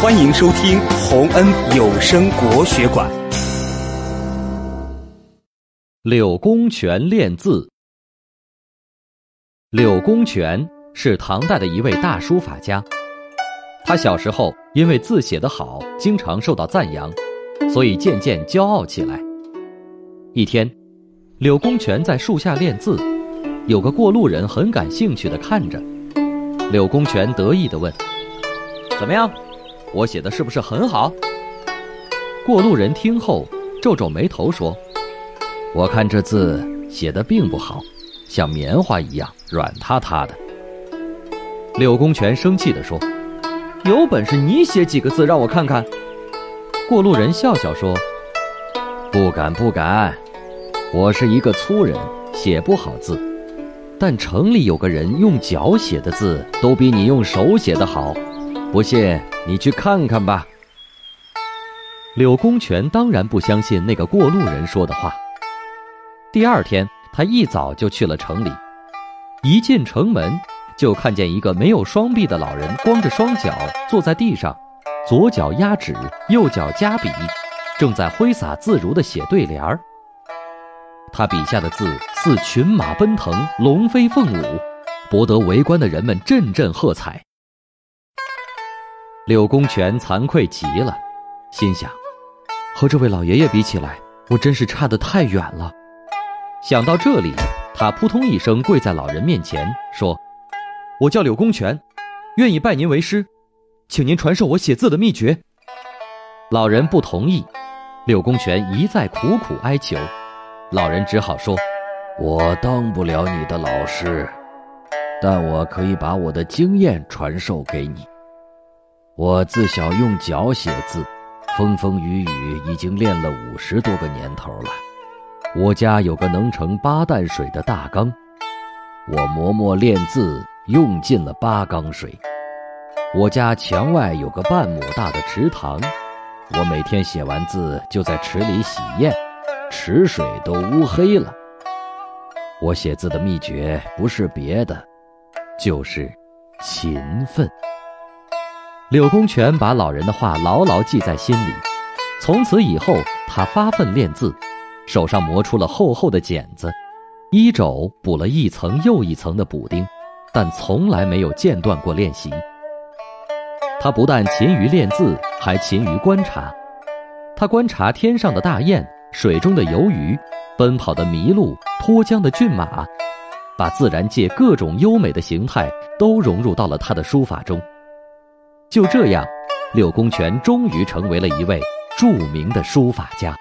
欢迎收听洪恩有声国学馆。柳公权练字。柳公权是唐代的一位大书法家，他小时候因为字写得好，经常受到赞扬，所以渐渐骄傲起来。一天，柳公权在树下练字，有个过路人很感兴趣的看着。柳公权得意地问：“怎么样？”我写的是不是很好？过路人听后皱皱眉头说：“我看这字写的并不好，像棉花一样软塌塌的。”柳公权生气地说：“有本事你写几个字让我看看。”过路人笑笑说：“不敢不敢，我是一个粗人，写不好字。但城里有个人用脚写的字都比你用手写的好，不信。”你去看看吧。柳公权当然不相信那个过路人说的话。第二天，他一早就去了城里，一进城门，就看见一个没有双臂的老人，光着双脚坐在地上，左脚压纸，右脚夹笔，正在挥洒自如地写对联儿。他笔下的字似群马奔腾，龙飞凤舞，博得围观的人们阵阵喝彩。柳公权惭愧极了，心想：和这位老爷爷比起来，我真是差得太远了。想到这里，他扑通一声跪在老人面前，说：“我叫柳公权，愿意拜您为师，请您传授我写字的秘诀。”老人不同意，柳公权一再苦苦哀求，老人只好说：“我当不了你的老师，但我可以把我的经验传授给你。”我自小用脚写字，风风雨雨已经练了五十多个年头了。我家有个能盛八担水的大缸，我磨墨练字用尽了八缸水。我家墙外有个半亩大的池塘，我每天写完字就在池里洗砚，池水都乌黑了。我写字的秘诀不是别的，就是勤奋。柳公权把老人的话牢牢记在心里，从此以后，他发奋练字，手上磨出了厚厚的茧子，衣肘补了一层又一层的补丁，但从来没有间断过练习。他不但勤于练字，还勤于观察。他观察天上的大雁、水中的游鱼、奔跑的麋鹿、脱缰的骏马，把自然界各种优美的形态都融入到了他的书法中。就这样，柳公权终于成为了一位著名的书法家。